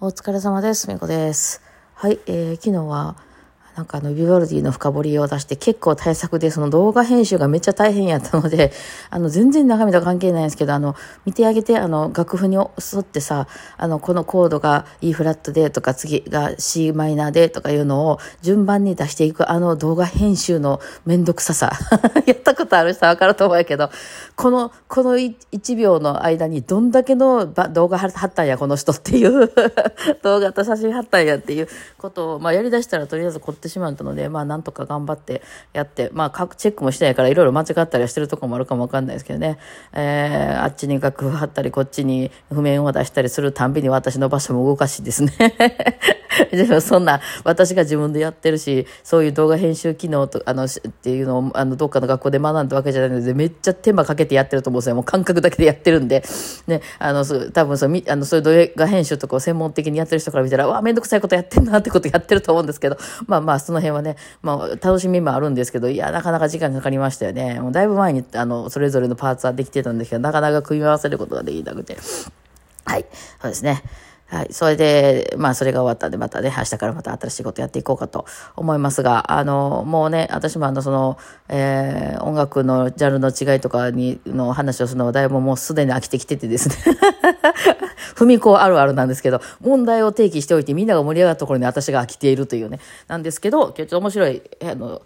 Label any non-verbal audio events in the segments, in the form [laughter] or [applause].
お疲れ様です。みこです。はい、えー、昨日は、なんかあの、ビバルディの深掘りを出して結構対策で、その動画編集がめっちゃ大変やったので、[laughs] あの、全然中身と関係ないんですけど、あの、見てあげて、あの、楽譜に沿ってさ、あの、このコードが E フラットでとか、次が C マイナーでとかいうのを順番に出していく、あの動画編集のめんどくささ。[laughs] やったことある人はわかると思うけど、この、この1秒の間にどんだけの動画貼ったんや、この人っていう [laughs] 動画と写真貼ったんやっていうことを、まあ、やりだしたらとりあえず凝ってしまったので、まあ、なんとか頑張ってやって、まあ、各チェックもしてないからいろいろ間違ったりしてるとこもあるかもわかんないですけどね、えー、あっちに楽譜貼ったり、こっちに譜面を出したりするたんびに私の場所も動かしいですね。[laughs] でもそんな、私が自分でやってるし、そういう動画編集機能と、あの、っていうのを、あの、どっかの学校で学んだわけじゃないので、めっちゃ手間かけてやってると思うんですよ。もう感覚だけでやってるんで。ね、あの、多分そう、あの、そういう動画編集とかを専門的にやってる人から見たら、わあ、めんどくさいことやってんなってことやってると思うんですけど、まあまあ、その辺はね、まあ、楽しみもあるんですけど、いや、なかなか時間かかりましたよね。もうだいぶ前に、あの、それぞれのパーツはできてたんですけど、なかなか組み合わせることができなくて。はい、そうですね。はい。それで、まあ、それが終わったんで、またね、明日からまた新しいことやっていこうかと思いますが、あの、もうね、私もあの、その、えー、音楽のジャンルの違いとかに、の話をするのはだいぶもうすでに飽きてきててですね。[laughs] 踏み子あるあるなんですけど、問題を提起しておいて、みんなが盛り上がったところに私が飽きているというね、なんですけど、今日ちょっと面白い、あの、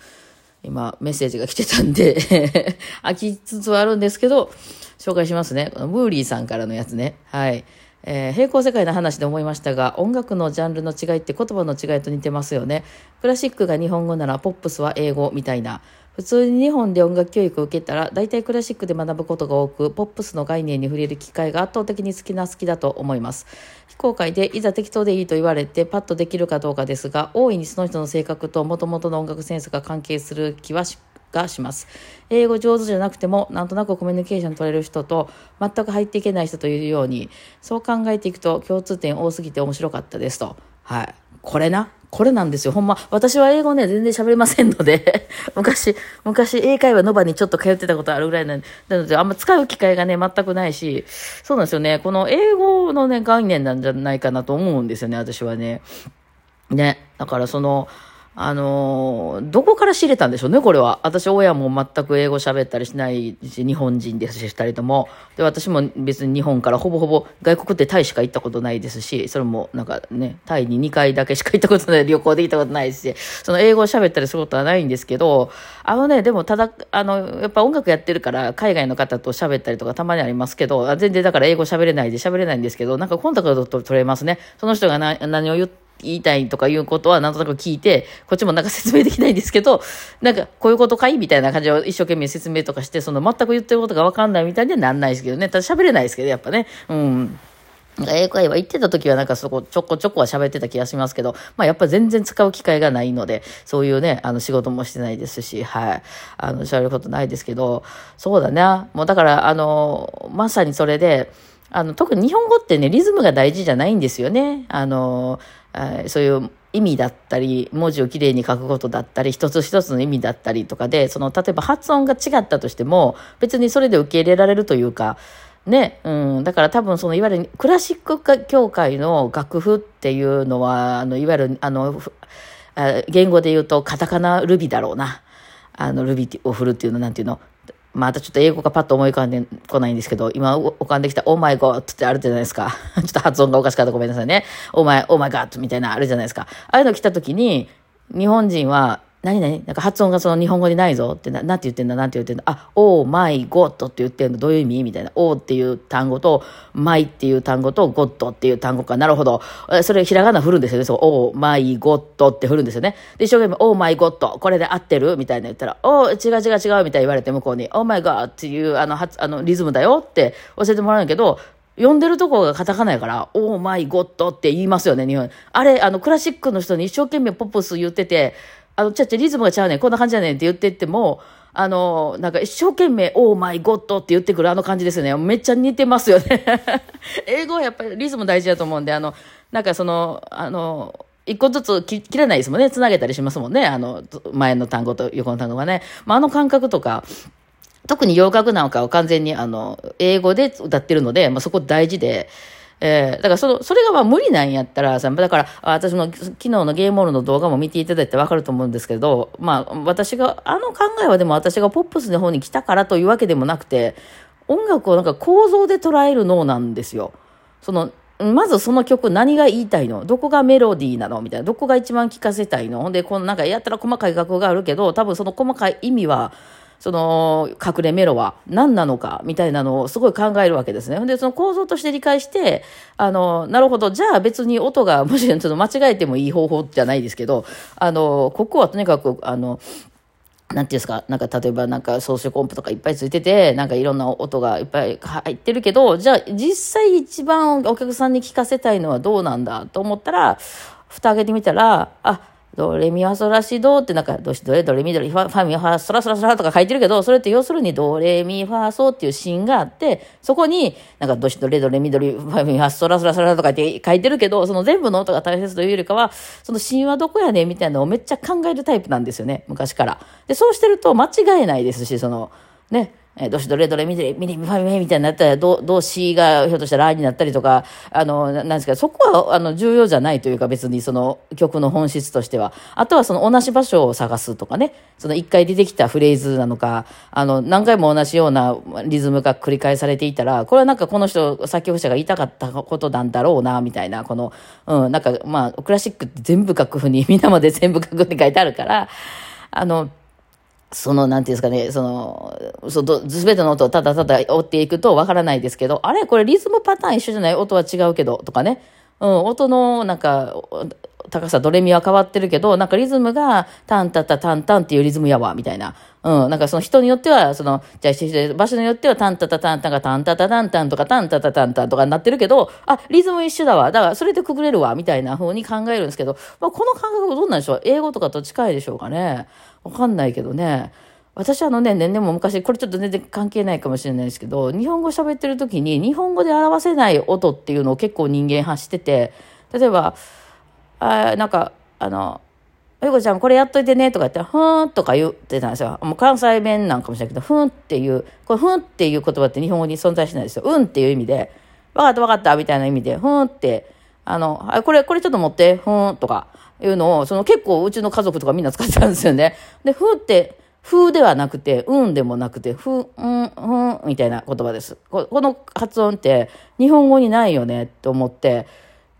今、メッセージが来てたんで [laughs] 飽きつつはあるんですけど、紹介しますね。ムーリーさんからのやつね。はい。えー、平行世界の話で思いましたが、音楽のジャンルの違いって言葉の違いと似てますよね。クラシックが日本語ならポップスは英語みたいな。普通に日本で音楽教育を受けたら、大体クラシックで学ぶことが多く、ポップスの概念に触れる機会が圧倒的に好きな好きだと思います。非公開でいざ適当でいいと言われてパッとできるかどうかですが、大いにその人の性格と元々の音楽センスが関係する気はしがします。英語上手じゃなくても、なんとなくコミュニケーション取れる人と、全く入っていけない人というように、そう考えていくと共通点多すぎて面白かったですと。はい。これな？これなんですよ。ほんま、私は英語ね、全然喋れませんので、[laughs] 昔、昔、英会話の場にちょっと通ってたことあるぐらいなので、あんま使う機会がね、全くないし、そうなんですよね。この英語のね、概念なんじゃないかなと思うんですよね、私はね。ね。だからその、あのー、どこから知れたんでしょうね、これは。私、親も全く英語喋ったりしないし、日本人ですし、二人とも。で、私も別に日本からほぼほぼ外国ってタイしか行ったことないですし、それもなんかね、タイに2回だけしか行ったことない、旅行で行ったことないし、その英語を喋ったりすることはないんですけど、あのね、でもただ、あの、やっぱ音楽やってるから、海外の方と喋ったりとかたまにありますけど、全然だから英語喋れないで喋れないんですけど、なんかコンタクト取れますね。その人が何を言って言いたいとかいうことはなんとなく聞いて、こっちもなんか説明できないんですけど、なんかこういうことかいみたいな感じを一生懸命説明とかして、その全く言ってることがわかんないみたいにはなんないですけどね。ただ喋れないですけど、やっぱね。うん。英会話行ってた時はなんかそこちょこちょこは喋ってた気がしますけど、まあやっぱ全然使う機会がないので、そういうね、あの仕事もしてないですし、はい。あの、喋ることないですけど、そうだね。もうだから、あの、まさにそれで、あの、特に日本語ってね、リズムが大事じゃないんですよね。あの、そういう意味だったり、文字をきれいに書くことだったり、一つ一つの意味だったりとかで、その、例えば発音が違ったとしても、別にそれで受け入れられるというか、ね、うん、だから多分その、いわゆるクラシック協会の楽譜っていうのは、あの、いわゆる、あの、言語で言うと、カタカナルビだろうな。あの、ルビを振るっていうの、なんていうの。またちょっと英語がパッと思い浮かんでこないんですけど、今浮かんできた、オーマイゴッってあるじゃないですか。[laughs] ちょっと発音がおかしかったごめんなさいね。オーマイ、オーマイガットみたいなあるじゃないですか。ああいうの来た時に、日本人は、何々なんか発音がその日本語にないぞってな、なんて言ってんだ？なんて言ってんだ？あ、オーマイゴットって言ってんの？どういう意味？みたいな。オーっていう単語と、マイっていう単語と、ゴットっていう単語か。なるほど。それひらがな振るんですよね？そう、オーマイゴットって振るんですよね？で、一生懸命、オーマイゴット。これで合ってる？みたいな言ったら、おー、違う違う違うみたいな言われて向こうに、オーマイゴッっていうあの、あの、リズムだよって教えてもらうんやけど、読んでるとこがカタカナやから、オーマイゴットって言いますよね、日本。あれ、あの、クラシックの人に一生懸命ポップス言ってて、あの、ちゃちゃリズムがちゃうねん、こんな感じやねんって言ってっても、あの、なんか一生懸命、オーマイゴットって言ってくるあの感じですよね。めっちゃ似てますよね。[laughs] 英語はやっぱりリズム大事だと思うんで、あの、なんかその、あの、一個ずつ切らないですもんね。つなげたりしますもんね。あの、前の単語と横の単語がね。まあ、あの感覚とか、特に洋楽なんかは完全にあの、英語で歌ってるので、まあ、そこ大事で、えー、だからその、それがまあ無理なんやったらさ、だから、私の昨日のゲームモールの動画も見ていただいてわかると思うんですけど、まあ、私が、あの考えはでも私がポップスの方に来たからというわけでもなくて、音楽をなんか構造で捉える脳なんですよ。その、まずその曲何が言いたいの？どこがメロディーなの？みたいな。どこが一番聴かせたいの？ほんで、このなんかやったら細かい楽があるけど、多分その細かい意味は、その隠れメロは何なのかみたいなのをすごい考えるわけですね。で、その構造として理解して、あの、なるほど、じゃあ別に音がもしちょっと間違えてもいい方法じゃないですけど、あの、ここはとにかく、あの、なんていうんですか、なんか例えばなんか装飾音符とかいっぱいついてて、なんかいろんな音がいっぱい入ってるけど、じゃあ実際一番お客さんに聞かせたいのはどうなんだと思ったら、蓋開けてみたら、あ、ドレミファソラシドってなんか、ドシドレドレミドレファファミファソラソラソラとか書いてるけど、それって要するにドレミファソっていうシーンがあって、そこになんかドシドレドレミドレファミファソラソラソラとかって書いてるけど、その全部の音が大切というよりかは、そのシーンはどこやねんみたいなのをめっちゃ考えるタイプなんですよね、昔から。で、そうしてると間違えないですし、その、ね、えー、どしどれどれ見て、見て、見ファミみたいになったら、ど、動詞がひょっとしたらラになったりとか、あの、なんですか、そこは、あの、重要じゃないというか、別にその曲の本質としては。あとはその同じ場所を探すとかね、その一回出てきたフレーズなのか、あの、何回も同じようなリズムが繰り返されていたら、これはなんかこの人、作曲者が言いたかったことなんだろうな、みたいな、この、うん、なんか、まあ、クラシックって全部楽譜に、みんなまで全部楽譜に書いてあるから、あの、その、なんていうんですかね、その、その、すべての音をただただ追っていくとわからないですけど、あれこれリズムパターン一緒じゃない？音は違うけど、とかね。うん、音の、なんか、高さ、ドレミは変わってるけど、なんかリズムが、タンタタタンタンっていうリズムやわ、みたいな。うん、なんかその人によっては、その、じゃあ、場所によっては、タンタタタンタンがタンタタタンタンとか、タンタタタンタンとかになってるけど、あ、リズム一緒だわ。だから、それでくぐれるわ、みたいな風に考えるんですけど、まあ、この感覚どうなんでしょう？英語とかと近いでしょうかね？わかんないけどね。私あのね、年々も昔、これちょっと全然関係ないかもしれないですけど、日本語喋ってる時に日本語で表せない音っていうのを結構人間発してて、例えば、あなんか、あの、ゆこちゃんこれやっといてねとか言ったら、ふーんとか言ってたんですよ。もう関西弁なんかもしれないけど、ふんっていう、これふんっていう言葉って日本語に存在しないですよ。うんっていう意味で、わかったわかったみたいな意味で、ふんって、あの、あこれ、これちょっと持って、ふーんとかいうのを、その結構うちの家族とかみんな使ってたんですよね。で、ふーって、風ではなくて、うんでもなくて、ふ、うん、うん、みたいな言葉です。この発音って日本語にないよねと思って、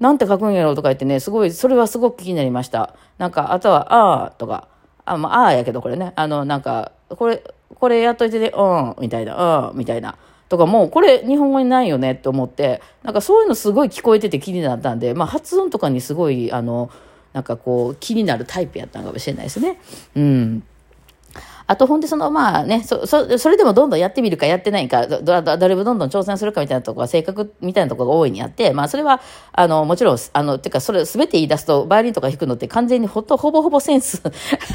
なんて書くんやろうとか言ってね、すごい、それはすごく気になりました。なんか、あとは、あーとか、あ、まあ、あーやけどこれね、あの、なんか、これ、これやっといてね、うん、みたいな、うん、みたいな。とかもうこれ日本語にないよねと思ってなんかそういうのすごい聞こえてて気になったんで、まあ、発音とかにすごいあのなんかこう気になるタイプやったのかもしれないですね。うんあとほんでそのまあね、そ、そ、それでもどんどんやってみるかやってないか、ど、ど、どれもどんどん挑戦するかみたいなところは性格みたいなところが大いにあって、まあそれは、あの、もちろん、あの、てかそれ全て言い出すと、バイオリンとか弾くのって完全にほと、ほぼほぼセンス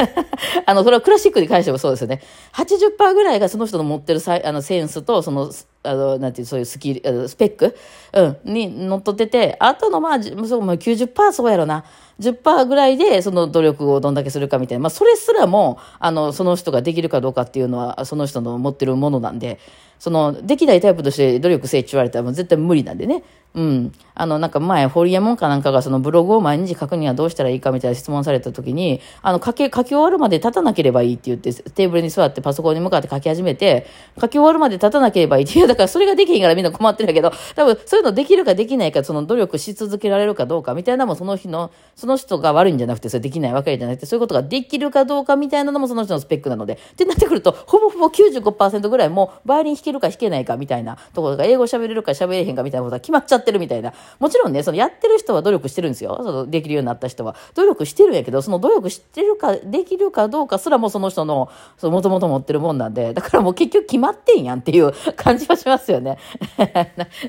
[laughs] あの、それはクラシックに関してもそうですよね。80%ぐらいがその人の持ってるさあのセンスと、その、あの、なんていう、そういうスキル、スペック、うん、に乗っとってて、あとのまあ、そう、まあ90%そうやろな。10%ぐらいでその努力をどんだけするかみたいな、まあ、それすらも、あの、その人ができるかどうかっていうのは、その人の持ってるものなんで、その、できないタイプとして努力せえって言われたらもう絶対無理なんでね。うん。あの、なんか前、ホリエモンかなんかがそのブログを毎日書くにはどうしたらいいかみたいな質問された時に、あの、書き、書き終わるまで立たなければいいって言って、テーブルに座ってパソコンに向かって書き始めて、書き終わるまで立たなければいいっていう、だからそれができへんからみんな困ってるけど、多分そういうのできるかできないか、その努力し続けられるかどうかみたいなのもその日の、その人が悪いんじゃなくて、それできないわけじゃなくて、そういうことができるかどうかみたいなのもその人のスペックなので、ってなってくると、ほぼほぼ95%ぐらいもう、バイオリン弾けるか弾けないかみたいなところが、英語喋れるか喋れへんかみたいなことが決まっちゃってるみたいな。もちろんね、そのやってる人は努力してるんですよ。そのできるようになった人は。努力してるんやけど、その努力してるか、できるかどうかすらもその人の、そのもともと持ってるもんなんで、だからもう結局決まってんやんっていう感じはしますよね。[laughs]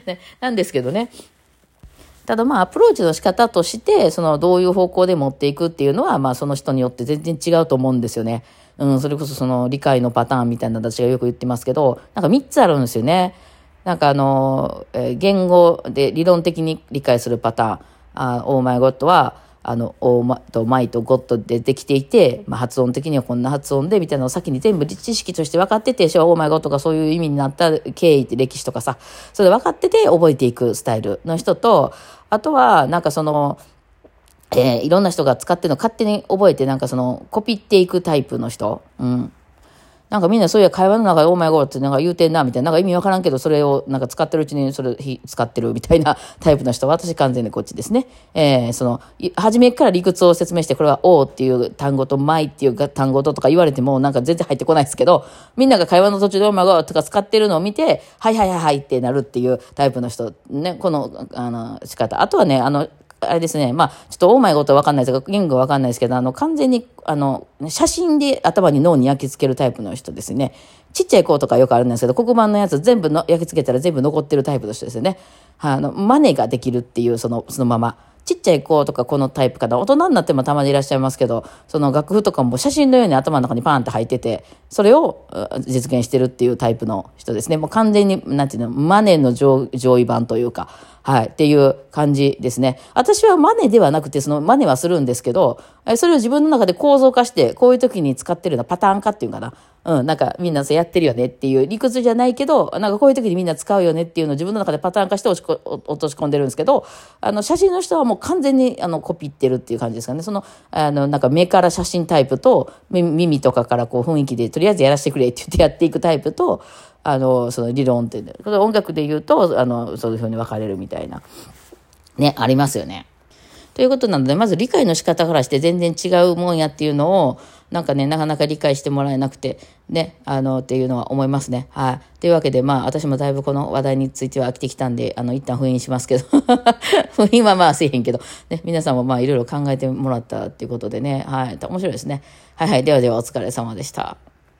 ねなんですけどね。ただまあアプローチの仕方として、そのどういう方向で持っていくっていうのは、まあその人によって全然違うと思うんですよね。うん、それこそその理解のパターンみたいな私がよく言ってますけど、なんか3つあるんですよね。なんかあの、え、言語で理論的に理解するパターン、あオーマイゴッドは、あの、オーマとマイとゴッドでできていて、まあ、発音的にはこんな発音で、みたいなのを先に全部知識として分かってて、オーマイゴッドがそういう意味になった経緯って歴史とかさ、それ分かってて覚えていくスタイルの人と、あとは、なんかその、えー、いろんな人が使ってるの勝手に覚えて、なんかその、コピっていくタイプの人。うん。なんかみんなそういう会話の中で、オーマイゴーってなんか言うてんな、みたいな、なんか意味わからんけど、それをなんか使ってるうちにそれ使ってるみたいなタイプの人は、私完全にこっちですね。えー、その、初めから理屈を説明して、これは、おうっていう単語と、マイっていう単語ととか言われても、なんか全然入ってこないですけど、みんなが会話の途中でオーマイゴーとか使ってるのを見て、はいはいはいはいってなるっていうタイプの人、ね、この、あの、仕方。あとはね、あの、あれですね、まあ、ちょっとオーマイゴとわかんないですが、言語わかんないですけど、あの、完全に、あの、写真で頭に脳に焼き付けるタイプの人ですね。ちっちゃい子とかよくあるんですけど、黒板のやつ全部の焼き付けたら全部残ってるタイプの人ですよね。あの、真似ができるっていう、その、そのまま。ちっちゃい子とかこのタイプかな。大人になってもたまにいらっしゃいますけど、その楽譜とかも写真のように頭の中にパーンって入ってて、それを実現してるっていうタイプの人ですね。もう完全に、なんていうの、マネの上上位版というか、はい、っていう感じですね。私はマネではなくて、そのマネはするんですけど、それを自分の中で構造化して、こういう時に使ってるようなパターン化っていうかな。うん、なんかみんなそうやってるよねっていう理屈じゃないけど、なんかこういう時にみんな使うよねっていうのを自分の中でパターン化して落とし込んでるんですけど、あの写真の人はもう完全にあのコピってるっていう感じですかね。その、あの、なんか目から写真タイプと耳とかからこう雰囲気でとりあえずやらせてくれって言ってやっていくタイプと、あの、その理論って、音楽で言うと、あの、そういうふうに分かれるみたいな、ね、ありますよね。ということなので、まず理解の仕方からして全然違うもんやっていうのを、なんかね、なかなか理解してもらえなくて、ね、あの、っていうのは思いますね。はい。というわけで、まあ、私もだいぶこの話題については飽きてきたんで、あの、一旦封印しますけど、[laughs] 封印はまあせえへんけど、ね、皆さんもまあ、いろいろ考えてもらったっていうことでね、はい。面白いですね。はいはい。ではでは、お疲れ様でした。